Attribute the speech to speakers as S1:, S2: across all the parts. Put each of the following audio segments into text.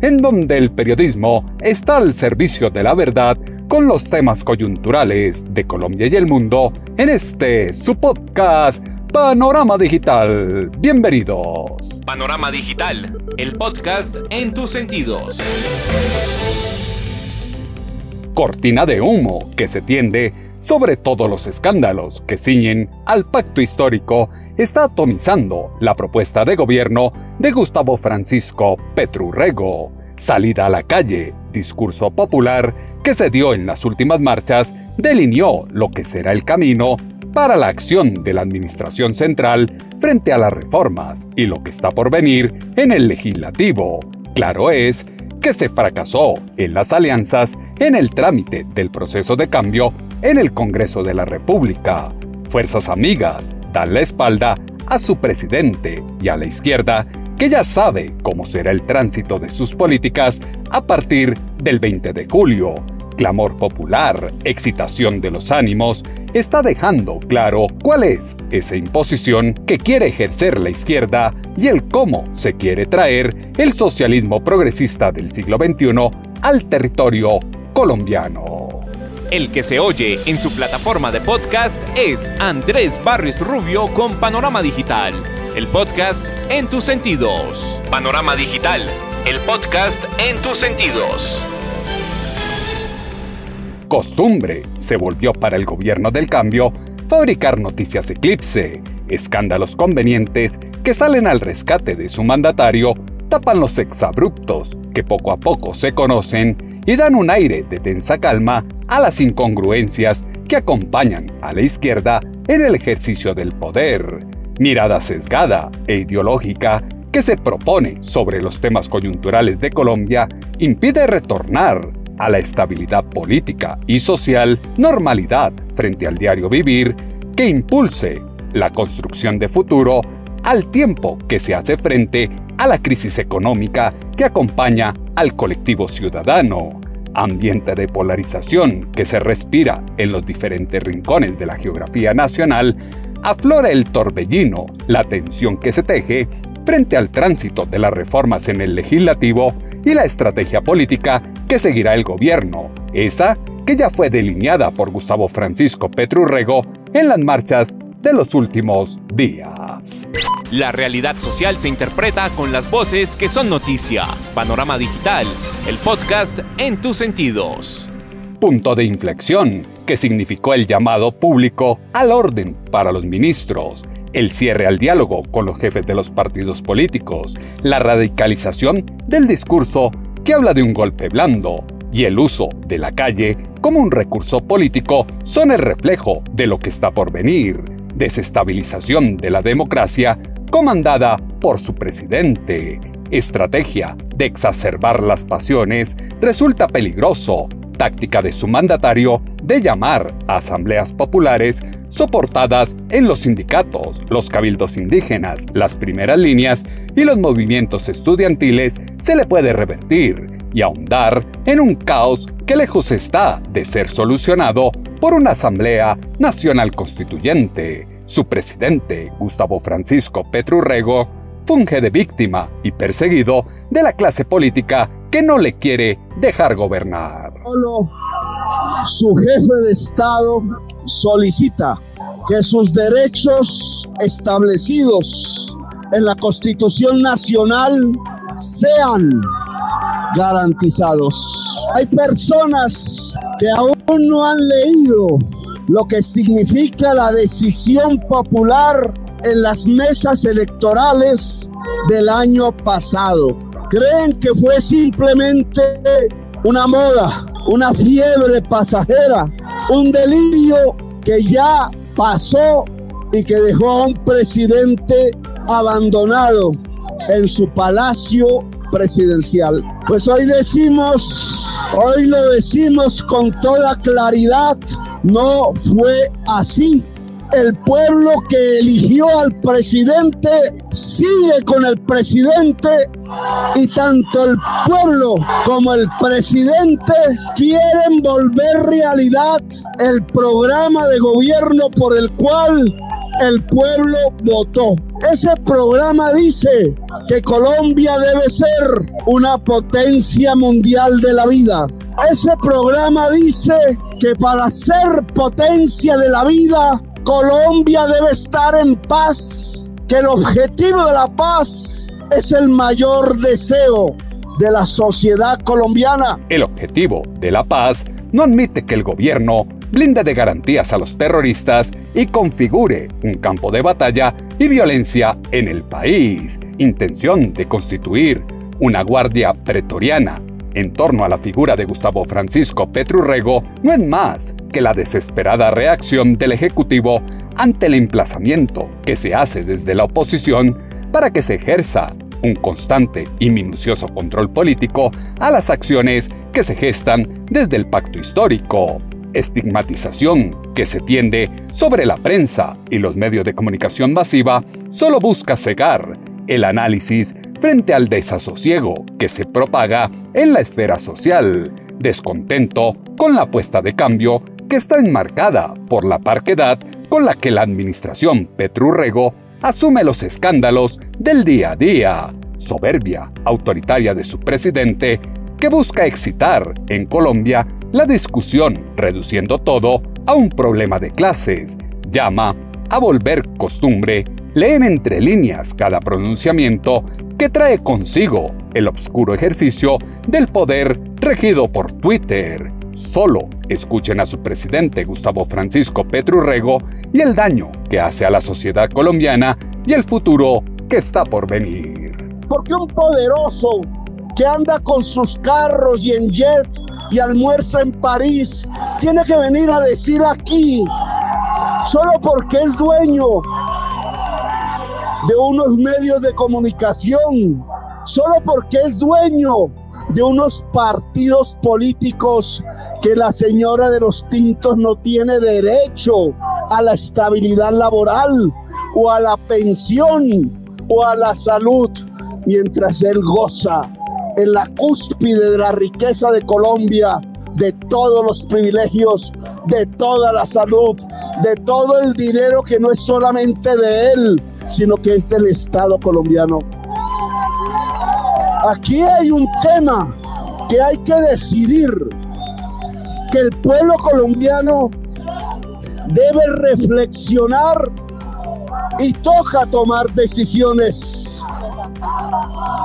S1: en donde el periodismo está al servicio de la verdad con los temas coyunturales de Colombia y el mundo en este su podcast Panorama Digital. Bienvenidos.
S2: Panorama Digital, el podcast en tus sentidos.
S1: Cortina de humo que se tiende sobre todos los escándalos que ciñen al pacto histórico está atomizando la propuesta de gobierno de Gustavo Francisco Petrurrego. Salida a la calle, discurso popular que se dio en las últimas marchas delineó lo que será el camino para la acción de la Administración Central frente a las reformas y lo que está por venir en el legislativo. Claro es que se fracasó en las alianzas en el trámite del proceso de cambio en el Congreso de la República. Fuerzas amigas dan la espalda a su presidente y a la izquierda que ya sabe cómo será el tránsito de sus políticas a partir del 20 de julio. Clamor popular, excitación de los ánimos, está dejando claro cuál es esa imposición que quiere ejercer la izquierda y el cómo se quiere traer el socialismo progresista del siglo XXI al territorio colombiano.
S2: El que se oye en su plataforma de podcast es Andrés Barris Rubio con Panorama Digital el podcast en tus sentidos. Panorama Digital, el podcast en tus sentidos.
S1: Costumbre se volvió para el gobierno del cambio fabricar noticias eclipse, escándalos convenientes que salen al rescate de su mandatario, tapan los exabruptos que poco a poco se conocen y dan un aire de tensa calma a las incongruencias que acompañan a la izquierda en el ejercicio del poder. Mirada sesgada e ideológica que se propone sobre los temas coyunturales de Colombia impide retornar a la estabilidad política y social, normalidad frente al diario vivir, que impulse la construcción de futuro al tiempo que se hace frente a la crisis económica que acompaña al colectivo ciudadano, ambiente de polarización que se respira en los diferentes rincones de la geografía nacional, aflora el torbellino, la tensión que se teje frente al tránsito de las reformas en el legislativo y la estrategia política que seguirá el gobierno, esa que ya fue delineada por Gustavo Francisco Petrurrego en las marchas de los últimos días.
S2: La realidad social se interpreta con las voces que son noticia. Panorama Digital, el podcast en tus sentidos.
S1: Punto de inflexión que significó el llamado público al orden para los ministros, el cierre al diálogo con los jefes de los partidos políticos, la radicalización del discurso que habla de un golpe blando y el uso de la calle como un recurso político son el reflejo de lo que está por venir, desestabilización de la democracia comandada por su presidente. Estrategia de exacerbar las pasiones resulta peligroso táctica de su mandatario de llamar a asambleas populares soportadas en los sindicatos, los cabildos indígenas, las primeras líneas y los movimientos estudiantiles se le puede revertir y ahondar en un caos que lejos está de ser solucionado por una Asamblea Nacional Constituyente. Su presidente, Gustavo Francisco Petrurrego, funge de víctima y perseguido de la clase política que no le quiere dejar gobernar.
S3: Solo su jefe de Estado solicita que sus derechos establecidos en la Constitución Nacional sean garantizados. Hay personas que aún no han leído lo que significa la decisión popular en las mesas electorales del año pasado. Creen que fue simplemente una moda, una fiebre pasajera, un delirio que ya pasó y que dejó a un presidente abandonado en su palacio presidencial. Pues hoy decimos, hoy lo decimos con toda claridad, no fue así. El pueblo que eligió al presidente sigue con el presidente y tanto el pueblo como el presidente quieren volver realidad. El programa de gobierno por el cual el pueblo votó. Ese programa dice que Colombia debe ser una potencia mundial de la vida. Ese programa dice que para ser potencia de la vida Colombia debe estar en paz, que el objetivo de la paz es el mayor deseo de la sociedad colombiana.
S1: El objetivo de la paz no admite que el gobierno blinde de garantías a los terroristas y configure un campo de batalla y violencia en el país. Intención de constituir una guardia pretoriana en torno a la figura de Gustavo Francisco Petrurrego no es más que la desesperada reacción del Ejecutivo ante el emplazamiento que se hace desde la oposición para que se ejerza un constante y minucioso control político a las acciones que se gestan desde el pacto histórico. Estigmatización que se tiende sobre la prensa y los medios de comunicación masiva solo busca cegar el análisis frente al desasosiego que se propaga en la esfera social, descontento con la apuesta de cambio que está enmarcada por la parquedad con la que la administración Petrurrego asume los escándalos del día a día, soberbia autoritaria de su presidente que busca excitar en Colombia la discusión reduciendo todo a un problema de clases, llama a volver costumbre leer entre líneas cada pronunciamiento que trae consigo el obscuro ejercicio del poder regido por Twitter. Solo escuchen a su presidente Gustavo Francisco Petrurrego y el daño que hace a la sociedad colombiana y el futuro que está por venir.
S3: Porque un poderoso que anda con sus carros y en jet y almuerza en París tiene que venir a decir aquí, solo porque es dueño de unos medios de comunicación, solo porque es dueño de unos partidos políticos que la señora de los tintos no tiene derecho a la estabilidad laboral o a la pensión o a la salud, mientras él goza en la cúspide de la riqueza de Colombia, de todos los privilegios, de toda la salud, de todo el dinero que no es solamente de él, sino que es del Estado colombiano. Aquí hay un tema que hay que decidir, que el pueblo colombiano debe reflexionar y toca tomar decisiones.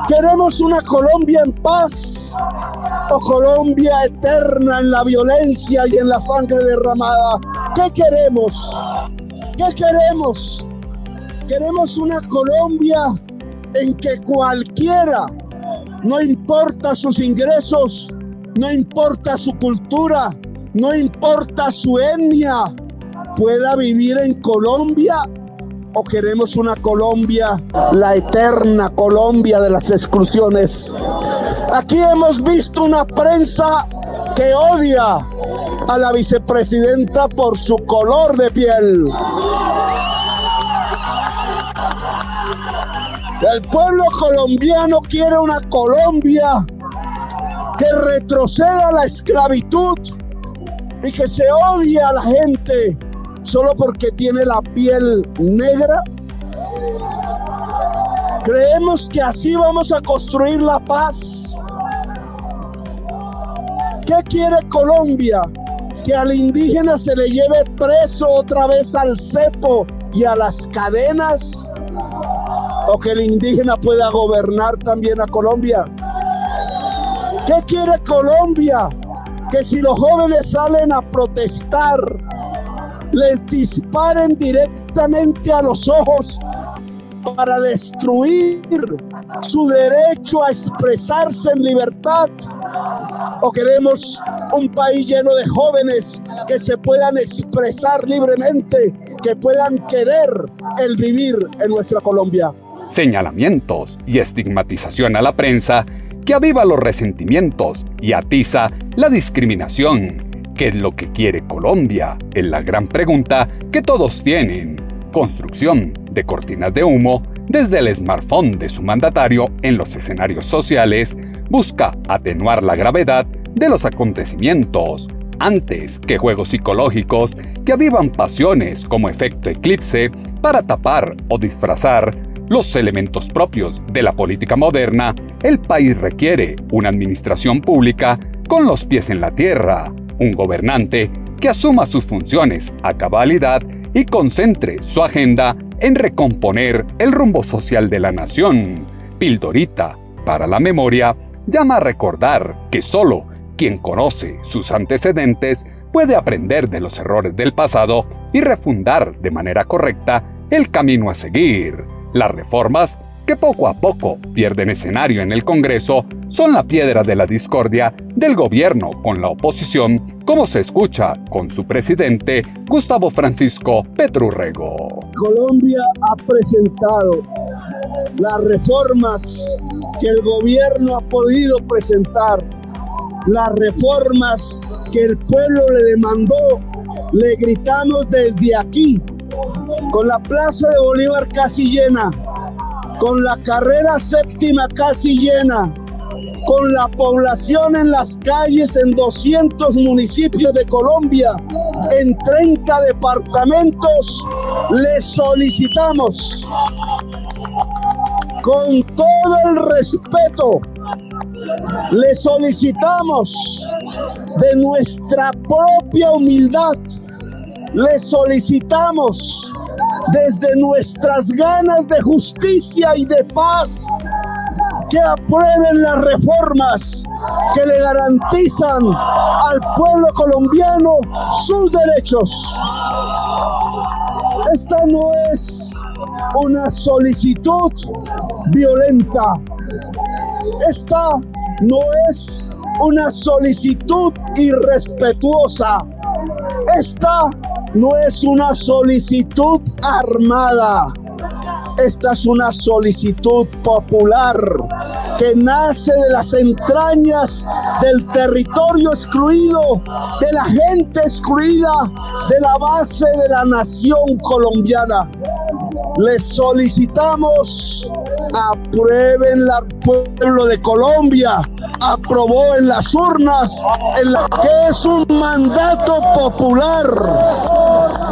S3: ¿Queremos una Colombia en paz o Colombia eterna en la violencia y en la sangre derramada? ¿Qué queremos? ¿Qué queremos? Queremos una Colombia en que cualquiera, no importa sus ingresos, no importa su cultura, no importa su etnia, pueda vivir en Colombia o queremos una Colombia, la eterna Colombia de las exclusiones. Aquí hemos visto una prensa que odia a la vicepresidenta por su color de piel. El pueblo colombiano quiere una Colombia que retroceda la esclavitud y que se odie a la gente solo porque tiene la piel negra. Creemos que así vamos a construir la paz. ¿Qué quiere Colombia? Que al indígena se le lleve preso otra vez al cepo y a las cadenas o que el indígena pueda gobernar también a Colombia. ¿Qué quiere Colombia? Que si los jóvenes salen a protestar, les disparen directamente a los ojos para destruir su derecho a expresarse en libertad? ¿O queremos un país lleno de jóvenes que se puedan expresar libremente, que puedan querer el vivir en nuestra Colombia?
S1: Señalamientos y estigmatización a la prensa que aviva los resentimientos y atiza la discriminación. ¿Qué es lo que quiere Colombia? Es la gran pregunta que todos tienen. Construcción de cortinas de humo desde el smartphone de su mandatario en los escenarios sociales busca atenuar la gravedad de los acontecimientos antes que juegos psicológicos que avivan pasiones como efecto eclipse para tapar o disfrazar los elementos propios de la política moderna, el país requiere una administración pública con los pies en la tierra, un gobernante que asuma sus funciones a cabalidad y concentre su agenda en recomponer el rumbo social de la nación. Pildorita, para la memoria, llama a recordar que solo quien conoce sus antecedentes puede aprender de los errores del pasado y refundar de manera correcta el camino a seguir. Las reformas que poco a poco pierden escenario en el Congreso son la piedra de la discordia del gobierno con la oposición, como se escucha con su presidente Gustavo Francisco Petrurrego.
S3: Colombia ha presentado las reformas que el gobierno ha podido presentar, las reformas que el pueblo le demandó, le gritamos desde aquí, con la Plaza de Bolívar casi llena, con la carrera séptima casi llena, con la población en las calles en 200 municipios de Colombia, en 30 departamentos, le solicitamos con todo el respeto, le solicitamos de nuestra propia humildad, le solicitamos desde nuestras ganas de justicia y de paz, que aprueben las reformas que le garantizan al pueblo colombiano sus derechos. Esta no es una solicitud violenta. Esta no es una solicitud irrespetuosa. Esta no es una solicitud armada. Esta es una solicitud popular que nace de las entrañas del territorio excluido, de la gente excluida, de la base de la nación colombiana. Les solicitamos aprueben la pueblo de Colombia, aprobó en las urnas, en la que es un mandato popular,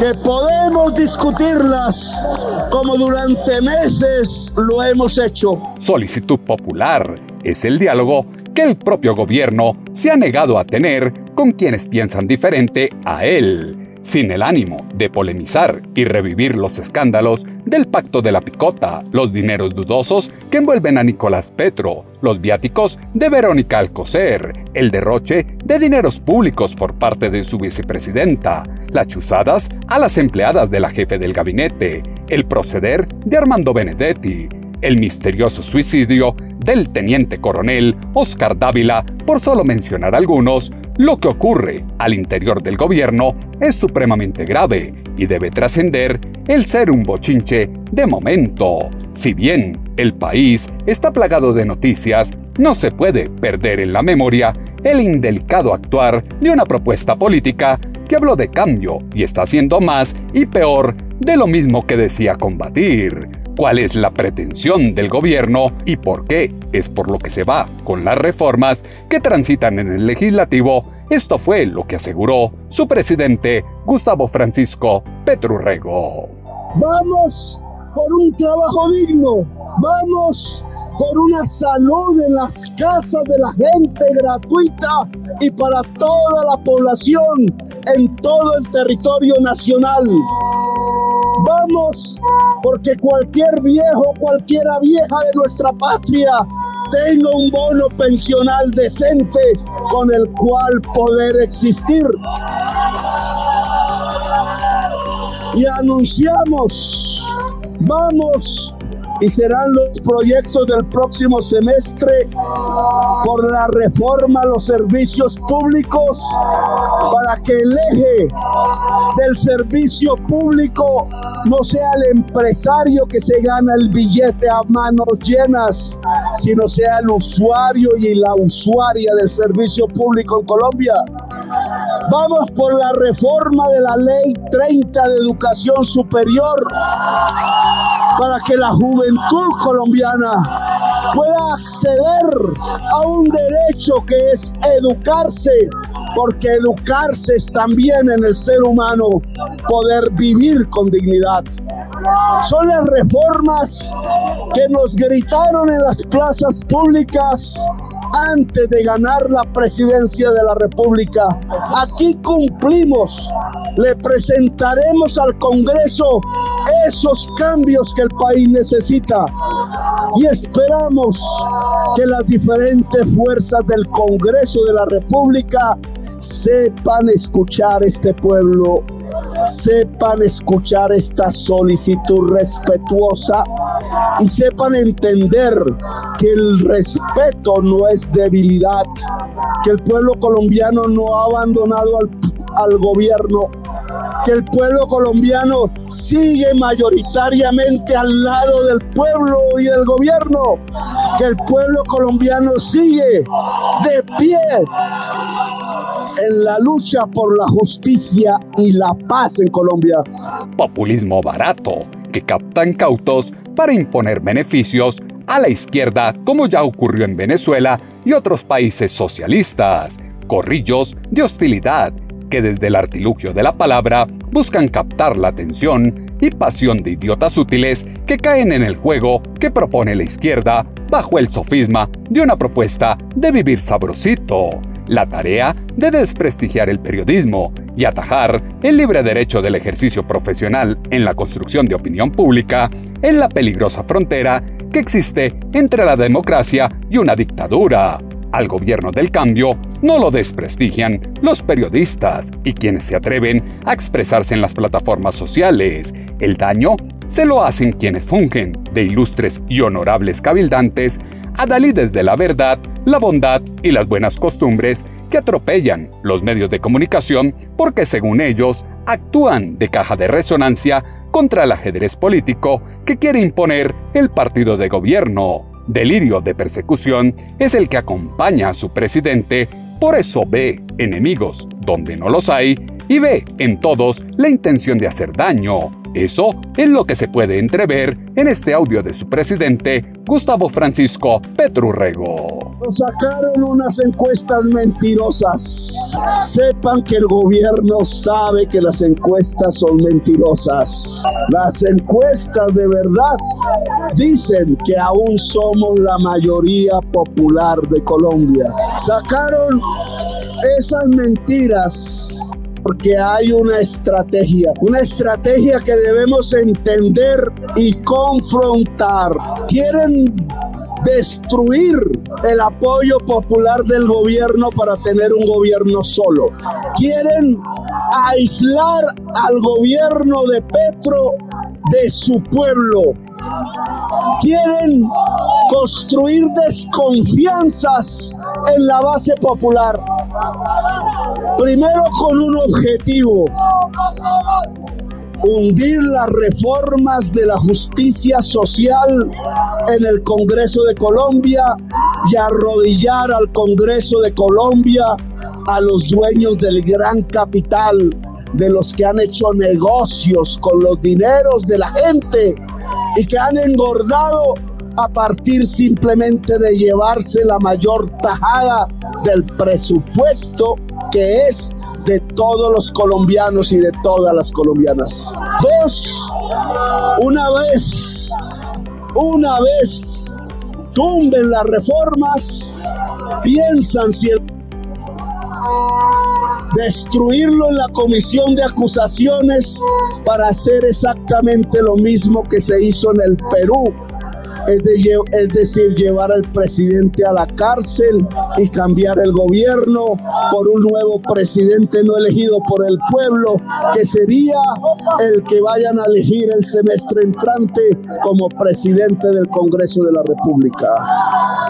S3: que podemos discutirlas como durante meses lo hemos hecho.
S1: Solicitud popular es el diálogo que el propio gobierno se ha negado a tener con quienes piensan diferente a él sin el ánimo de polemizar y revivir los escándalos del pacto de la picota, los dineros dudosos que envuelven a Nicolás Petro, los viáticos de Verónica Alcocer, el derroche de dineros públicos por parte de su vicepresidenta, las chuzadas a las empleadas de la jefe del gabinete, el proceder de Armando Benedetti, el misterioso suicidio del teniente coronel Oscar Dávila, por solo mencionar algunos, lo que ocurre al interior del gobierno es supremamente grave y debe trascender el ser un bochinche de momento. Si bien el país está plagado de noticias, no se puede perder en la memoria el indelicado actuar de una propuesta política que habló de cambio y está haciendo más y peor de lo mismo que decía combatir cuál es la pretensión del gobierno y por qué es por lo que se va con las reformas que transitan en el legislativo, esto fue lo que aseguró su presidente Gustavo Francisco Petrurrego.
S3: Vamos por un trabajo digno, vamos por una salud en las casas de la gente gratuita y para toda la población en todo el territorio nacional. Vamos porque cualquier viejo, cualquiera vieja de nuestra patria tenga un bono pensional decente con el cual poder existir. Y anunciamos, vamos y serán los proyectos del próximo semestre por la reforma a los servicios públicos para que el eje del servicio público no sea el empresario que se gana el billete a manos llenas, sino sea el usuario y la usuaria del servicio público en Colombia. Vamos por la reforma de la ley 30 de educación superior para que la juventud colombiana pueda acceder a un derecho que es educarse, porque educarse es también en el ser humano poder vivir con dignidad. Son las reformas que nos gritaron en las plazas públicas antes de ganar la presidencia de la República. Aquí cumplimos. Le presentaremos al Congreso esos cambios que el país necesita. Y esperamos que las diferentes fuerzas del Congreso de la República sepan escuchar este pueblo. Sepan escuchar esta solicitud respetuosa. Y sepan entender que el respeto no es debilidad, que el pueblo colombiano no ha abandonado al, al gobierno, que el pueblo colombiano sigue mayoritariamente al lado del pueblo y del gobierno, que el pueblo colombiano sigue de pie en la lucha por la justicia y la paz en Colombia.
S1: Populismo barato que captan cautos para imponer beneficios a la izquierda como ya ocurrió en Venezuela y otros países socialistas. Corrillos de hostilidad que desde el artilugio de la palabra buscan captar la atención y pasión de idiotas útiles que caen en el juego que propone la izquierda bajo el sofisma de una propuesta de vivir sabrosito la tarea de desprestigiar el periodismo y atajar el libre derecho del ejercicio profesional en la construcción de opinión pública en la peligrosa frontera que existe entre la democracia y una dictadura. Al gobierno del cambio no lo desprestigian los periodistas y quienes se atreven a expresarse en las plataformas sociales. El daño se lo hacen quienes fungen de ilustres y honorables cabildantes, adalides de la verdad la bondad y las buenas costumbres que atropellan los medios de comunicación porque según ellos actúan de caja de resonancia contra el ajedrez político que quiere imponer el partido de gobierno. Delirio de persecución es el que acompaña a su presidente, por eso ve enemigos donde no los hay y ve en todos la intención de hacer daño. Eso es lo que se puede entrever en este audio de su presidente, Gustavo Francisco Petrurrego.
S3: Sacaron unas encuestas mentirosas. Sepan que el gobierno sabe que las encuestas son mentirosas. Las encuestas de verdad dicen que aún somos la mayoría popular de Colombia. Sacaron esas mentiras porque hay una estrategia, una estrategia que debemos entender y confrontar. Quieren destruir el apoyo popular del gobierno para tener un gobierno solo. Quieren aislar al gobierno de Petro de su pueblo. Quieren construir desconfianzas en la base popular. Primero con un objetivo, hundir las reformas de la justicia social en el Congreso de Colombia y arrodillar al Congreso de Colombia a los dueños del gran capital, de los que han hecho negocios con los dineros de la gente y que han engordado a partir simplemente de llevarse la mayor tajada del presupuesto que es de todos los colombianos y de todas las colombianas. Dos, una vez, una vez tumben las reformas, piensan si destruirlo en la comisión de acusaciones para hacer exactamente lo mismo que se hizo en el Perú es, decir, llevar al presidente a la cárcel y cambiar el gobierno por un nuevo presidente no elegido por el pueblo, que sería el que vayan a elegir el semestre entrante como presidente del Congreso de la República.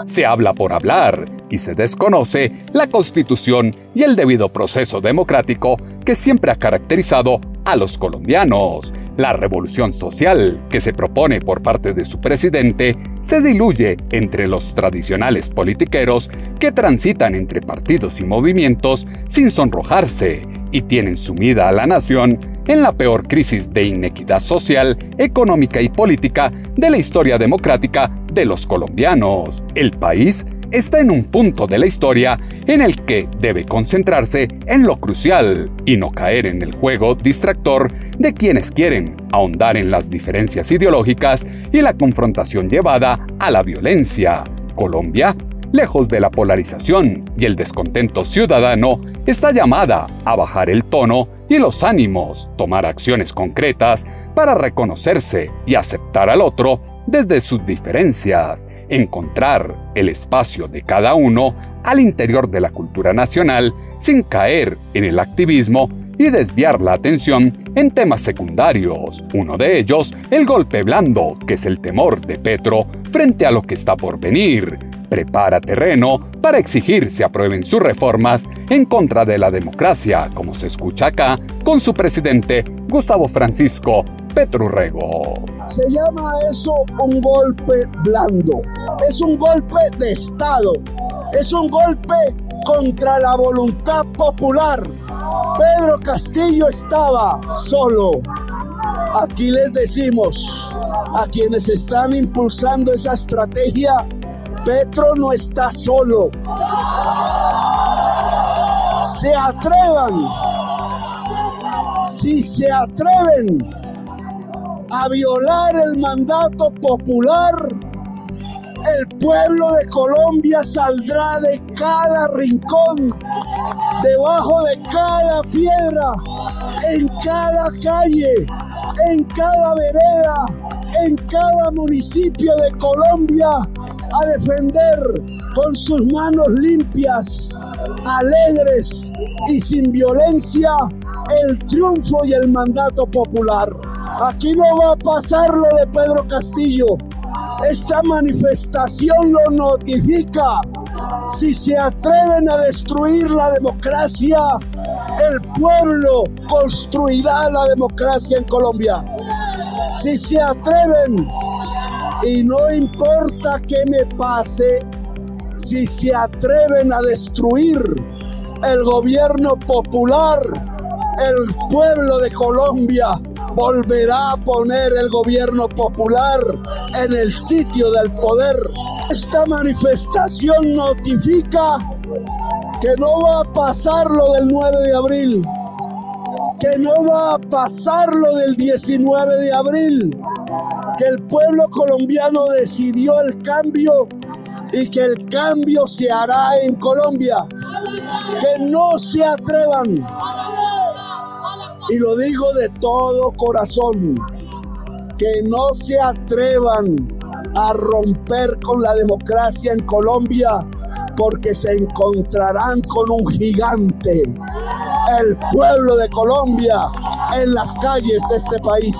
S1: Se habla por hablar y se desconoce la constitución y el debido proceso democrático que siempre ha caracterizado a los colombianos. La revolución social que se propone por parte de su presidente se diluye entre los tradicionales politiqueros que transitan entre partidos y movimientos sin sonrojarse y tienen sumida a la nación en la peor crisis de inequidad social, económica y política de la historia democrática de los colombianos. El país está en un punto de la historia en el que debe concentrarse en lo crucial y no caer en el juego distractor de quienes quieren ahondar en las diferencias ideológicas y la confrontación llevada a la violencia. Colombia, lejos de la polarización y el descontento ciudadano, está llamada a bajar el tono y los ánimos, tomar acciones concretas para reconocerse y aceptar al otro desde sus diferencias encontrar el espacio de cada uno al interior de la cultura nacional sin caer en el activismo y desviar la atención en temas secundarios. Uno de ellos, el golpe blando, que es el temor de Petro frente a lo que está por venir. Prepara terreno para exigir se aprueben sus reformas en contra de la democracia, como se escucha acá, con su presidente Gustavo Francisco Petrurrego.
S3: Se llama eso un golpe blando. Es un golpe de Estado. Es un golpe contra la voluntad popular. Pedro Castillo estaba solo. Aquí les decimos a quienes están impulsando esa estrategia, Petro no está solo. Se atrevan. Si se atreven a violar el mandato popular, el pueblo de Colombia saldrá de cada rincón, debajo de cada piedra, en cada calle, en cada vereda, en cada municipio de Colombia a defender con sus manos limpias, alegres y sin violencia el triunfo y el mandato popular. Aquí no va a pasar lo de Pedro Castillo. Esta manifestación lo notifica. Si se atreven a destruir la democracia, el pueblo construirá la democracia en Colombia. Si se atreven, y no importa qué me pase, si se atreven a destruir el gobierno popular, el pueblo de Colombia volverá a poner el gobierno popular en el sitio del poder. Esta manifestación notifica que no va a pasar lo del 9 de abril, que no va a pasar lo del 19 de abril, que el pueblo colombiano decidió el cambio y que el cambio se hará en Colombia. Que no se atrevan. Y lo digo de todo corazón, que no se atrevan a romper con la democracia en Colombia porque se encontrarán con un gigante, el pueblo de Colombia, en las calles de este país.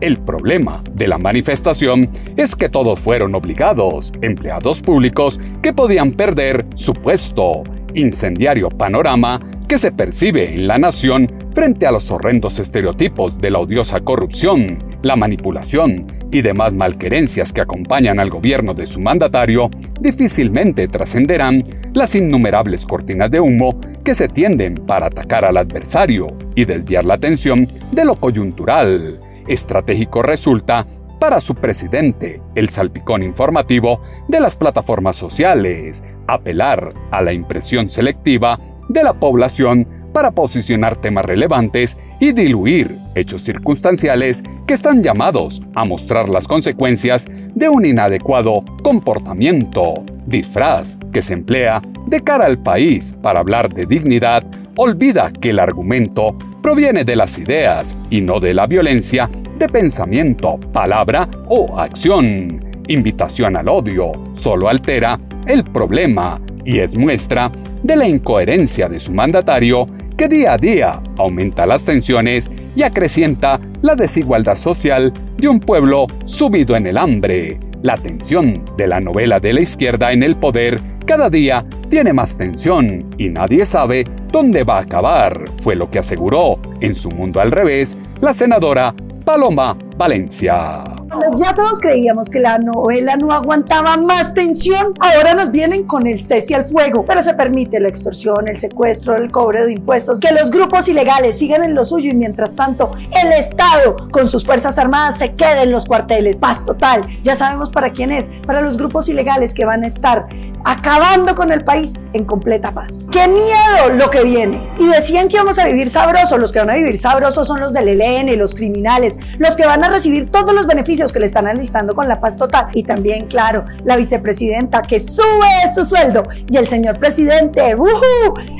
S1: El problema de la manifestación es que todos fueron obligados, empleados públicos que podían perder su puesto. Incendiario panorama que se percibe en la nación frente a los horrendos estereotipos de la odiosa corrupción, la manipulación y demás malquerencias que acompañan al gobierno de su mandatario, difícilmente trascenderán las innumerables cortinas de humo que se tienden para atacar al adversario y desviar la atención de lo coyuntural. Estratégico resulta para su presidente el salpicón informativo de las plataformas sociales, apelar a la impresión selectiva de la población para posicionar temas relevantes y diluir hechos circunstanciales que están llamados a mostrar las consecuencias de un inadecuado comportamiento. Disfraz que se emplea de cara al país para hablar de dignidad olvida que el argumento proviene de las ideas y no de la violencia de pensamiento, palabra o acción. invitación al odio, solo altera el problema y es muestra de la incoherencia de su mandatario que día a día aumenta las tensiones y acrecienta la desigualdad social de un pueblo subido en el hambre. La tensión de la novela de la izquierda en el poder cada día tiene más tensión y nadie sabe dónde va a acabar, fue lo que aseguró en su mundo al revés la senadora Paloma Valencia.
S4: Ya todos creíamos que la novela no aguantaba más tensión. Ahora nos vienen con el cese al fuego, pero se permite la extorsión, el secuestro, el cobro de impuestos, que los grupos ilegales sigan en lo suyo y mientras tanto el Estado con sus fuerzas armadas se quede en los cuarteles. Paz total. Ya sabemos para quién es, para los grupos ilegales que van a estar acabando con el país en completa paz. ¡Qué miedo lo que viene! Y decían que íbamos a vivir sabrosos. Los que van a vivir sabrosos son los del ELN, los criminales, los que van a recibir todos los beneficios que le están alistando con la paz total. Y también, claro, la vicepresidenta que sube su sueldo y el señor presidente,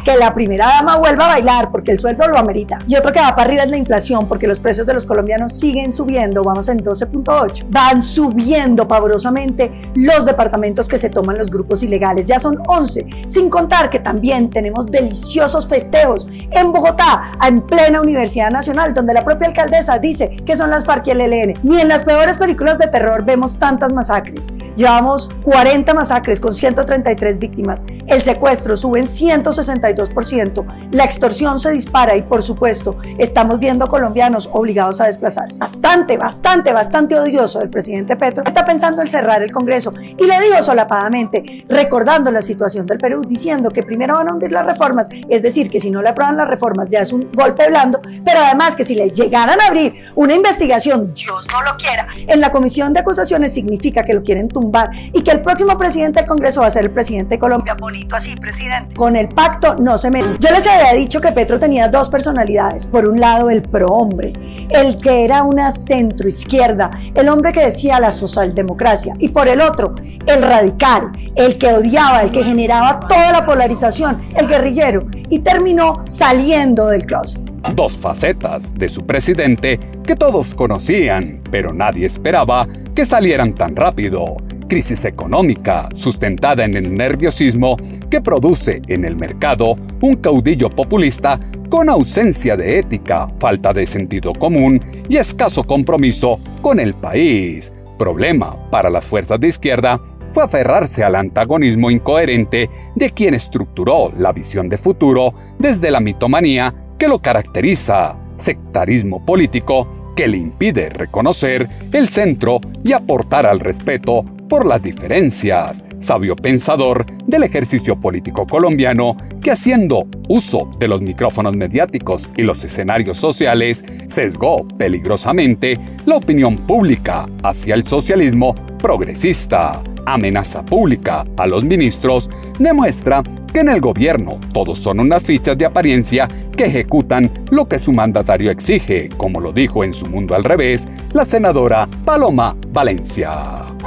S4: que la primera dama vuelva a bailar porque el sueldo lo amerita. Y otro que va para arriba es la inflación porque los precios de los colombianos siguen subiendo, vamos en 12.8. Van subiendo pavorosamente los departamentos que se toman los grupos ilegales ya son 11, sin contar que también tenemos deliciosos festejos en Bogotá, en plena Universidad Nacional, donde la propia alcaldesa dice que son las FARC y el ELN. Ni en las peores películas de terror vemos tantas masacres. Llevamos 40 masacres con 133 víctimas. El secuestro sube en 162%. La extorsión se dispara y, por supuesto, estamos viendo colombianos obligados a desplazarse. Bastante, bastante, bastante odioso el presidente Petro. Está pensando en cerrar el Congreso. Y le digo solapadamente, recordando la situación del Perú, diciendo que primero van a hundir las reformas, es decir, que si no le aprueban las reformas ya es un golpe blando, pero además que si le llegaran a abrir una investigación, Dios no lo quiera, en la comisión de acusaciones significa que lo quieren tumbar y que el próximo presidente del Congreso va a ser el presidente de Colombia, bonito así, presidente. Con el pacto no se mete. Yo les había dicho que Petro tenía dos personalidades, por un lado el pro-hombre, el que era una centro-izquierda, el hombre que decía la socialdemocracia, y por el otro, el radical, el que odiaba, el que generaba toda la polarización, el guerrillero, y terminó saliendo del closet.
S1: Dos facetas de su presidente que todos conocían, pero nadie esperaba que salieran tan rápido. Crisis económica sustentada en el nerviosismo que produce en el mercado un caudillo populista con ausencia de ética, falta de sentido común y escaso compromiso con el país. Problema para las fuerzas de izquierda fue aferrarse al antagonismo incoherente de quien estructuró la visión de futuro desde la mitomanía que lo caracteriza, sectarismo político que le impide reconocer el centro y aportar al respeto por las diferencias, sabio pensador del ejercicio político colombiano que haciendo uso de los micrófonos mediáticos y los escenarios sociales sesgó peligrosamente la opinión pública hacia el socialismo progresista. Amenaza pública a los ministros demuestra que en el gobierno todos son unas fichas de apariencia que ejecutan lo que su mandatario exige, como lo dijo en su mundo al revés la senadora Paloma Valencia.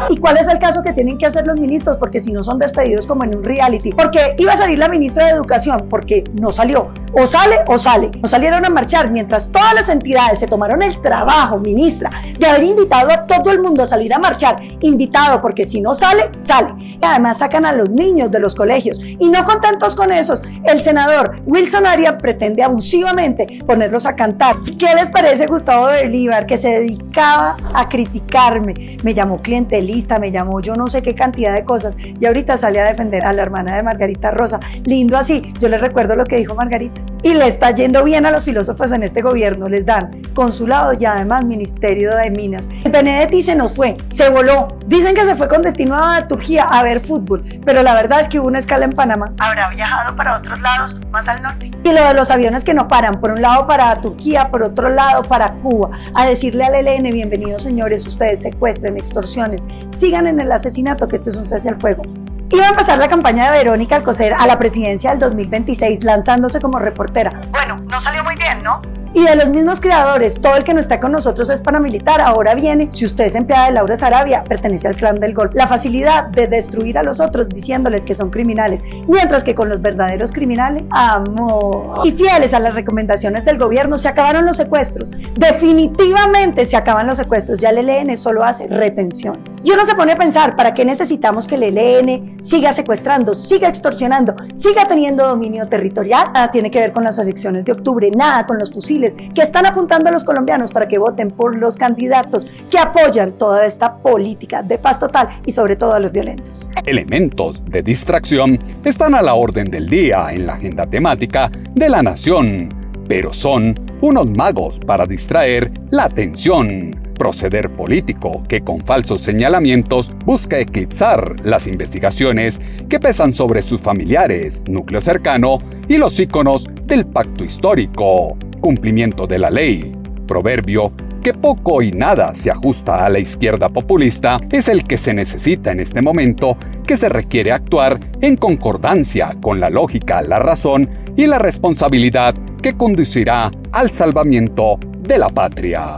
S4: ¿Y cuál es el caso que tienen que hacer los ministros? Porque si no son despedidos como en un reality. Porque iba a salir la ministra de Educación, porque no salió. O sale o sale. No salieron a marchar mientras todas las entidades se tomaron el trabajo, ministra, de haber invitado a todo el mundo a salir a marchar. Invitado, porque si no sale, sale. Y además sacan a los niños de los colegios. Y no contentos con esos, el senador Wilson Aria pretende abusivamente ponerlos a cantar. ¿Qué les parece Gustavo Bolívar, que se dedicaba a criticarme? Me llamó cliente lista, me llamó yo no sé qué cantidad de cosas y ahorita sale a defender a la hermana de Margarita Rosa. Lindo así, yo les recuerdo lo que dijo Margarita. Y le está yendo bien a los filósofos en este gobierno, les dan consulado y además Ministerio de Minas. Benedetti se nos fue, se voló. Dicen que se fue con destino a Turquía a ver fútbol, pero la verdad es que hubo una escala en Panamá. Habrá viajado para otros lados, más al norte. Y lo de los aviones que no paran, por un lado para Turquía, por otro lado para Cuba, a decirle al ELN, bienvenidos señores, ustedes secuestren, extorsiones, sigan en el asesinato, que este es un cese al fuego. Iba a empezar la campaña de Verónica Alcocer a la presidencia del 2026 lanzándose como reportera. Bueno, no salió muy bien, ¿no? Y de los mismos creadores, todo el que no está con nosotros es paramilitar, ahora viene, si usted es empleada de Laura Sarabia, pertenece al clan del golf. La facilidad de destruir a los otros diciéndoles que son criminales, mientras que con los verdaderos criminales, amor. Y fieles a las recomendaciones del gobierno, se acabaron los secuestros. Definitivamente se acaban los secuestros. Ya el ELN solo hace retenciones. Y uno se pone a pensar, ¿para qué necesitamos que el ELN siga secuestrando, siga extorsionando, siga teniendo dominio territorial? Nada tiene que ver con las elecciones de octubre, nada con los fusiles que están apuntando a los colombianos para que voten por los candidatos que apoyan toda esta política de paz total y sobre todo a los violentos.
S1: Elementos de distracción están a la orden del día en la agenda temática de la nación, pero son unos magos para distraer la atención. Proceder político que con falsos señalamientos busca eclipsar las investigaciones que pesan sobre sus familiares, núcleo cercano y los íconos del pacto histórico, cumplimiento de la ley, proverbio que poco y nada se ajusta a la izquierda populista, es el que se necesita en este momento, que se requiere actuar en concordancia con la lógica, la razón y la responsabilidad que conducirá al salvamiento de la patria.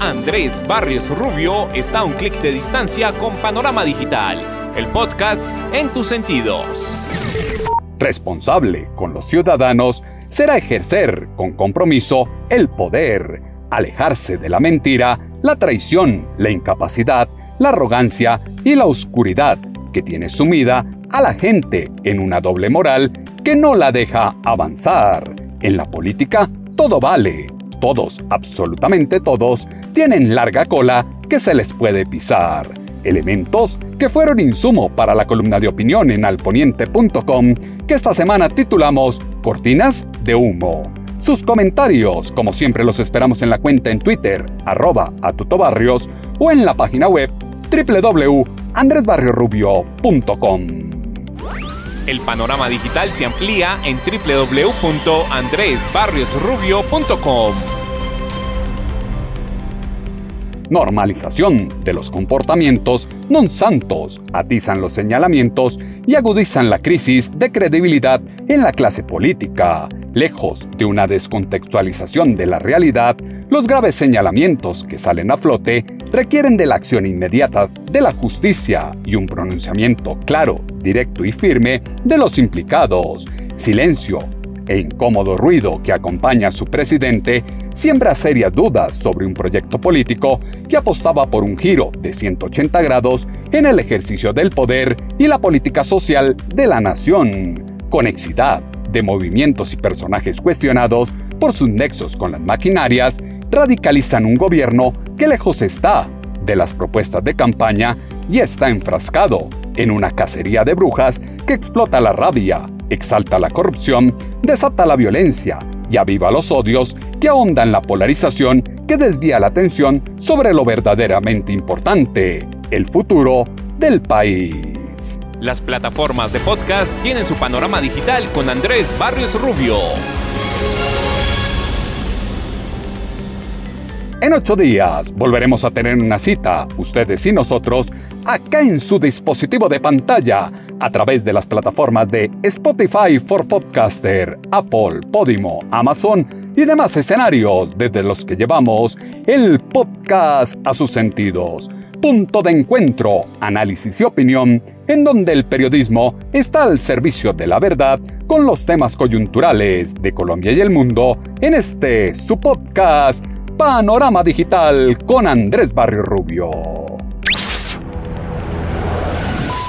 S2: Andrés Barrios Rubio está a un clic de distancia con Panorama Digital, el podcast en tus sentidos.
S1: Responsable con los ciudadanos será ejercer con compromiso el poder, alejarse de la mentira, la traición, la incapacidad, la arrogancia y la oscuridad que tiene sumida a la gente en una doble moral que no la deja avanzar. En la política todo vale. Todos, absolutamente todos, tienen larga cola que se les puede pisar. Elementos que fueron insumo para la columna de opinión en alponiente.com que esta semana titulamos Cortinas de Humo. Sus comentarios, como siempre, los esperamos en la cuenta en Twitter, arroba atutobarrios, o en la página web www.andresbarriorubio.com.
S2: El panorama digital se amplía en www.andresbarriosrubio.com.
S1: Normalización de los comportamientos non santos atizan los señalamientos y agudizan la crisis de credibilidad en la clase política. Lejos de una descontextualización de la realidad, los graves señalamientos que salen a flote requieren de la acción inmediata de la justicia y un pronunciamiento claro, directo y firme de los implicados. Silencio e incómodo ruido que acompaña a su presidente siembra serias dudas sobre un proyecto político que apostaba por un giro de 180 grados en el ejercicio del poder y la política social de la nación. Conexidad de movimientos y personajes cuestionados por sus nexos con las maquinarias radicalizan un gobierno que lejos está de las propuestas de campaña y está enfrascado en una cacería de brujas que explota la rabia, exalta la corrupción, desata la violencia y aviva los odios que ahondan la polarización que desvía la atención sobre lo verdaderamente importante, el futuro del país.
S2: Las plataformas de podcast tienen su panorama digital con Andrés Barrios Rubio.
S1: En ocho días volveremos a tener una cita, ustedes y nosotros, acá en su dispositivo de pantalla, a través de las plataformas de Spotify for Podcaster, Apple, Podimo, Amazon y demás escenarios desde los que llevamos el podcast a sus sentidos. Punto de encuentro, análisis y opinión, en donde el periodismo está al servicio de la verdad con los temas coyunturales de Colombia y el mundo en este su podcast Panorama Digital con Andrés Barrio Rubio.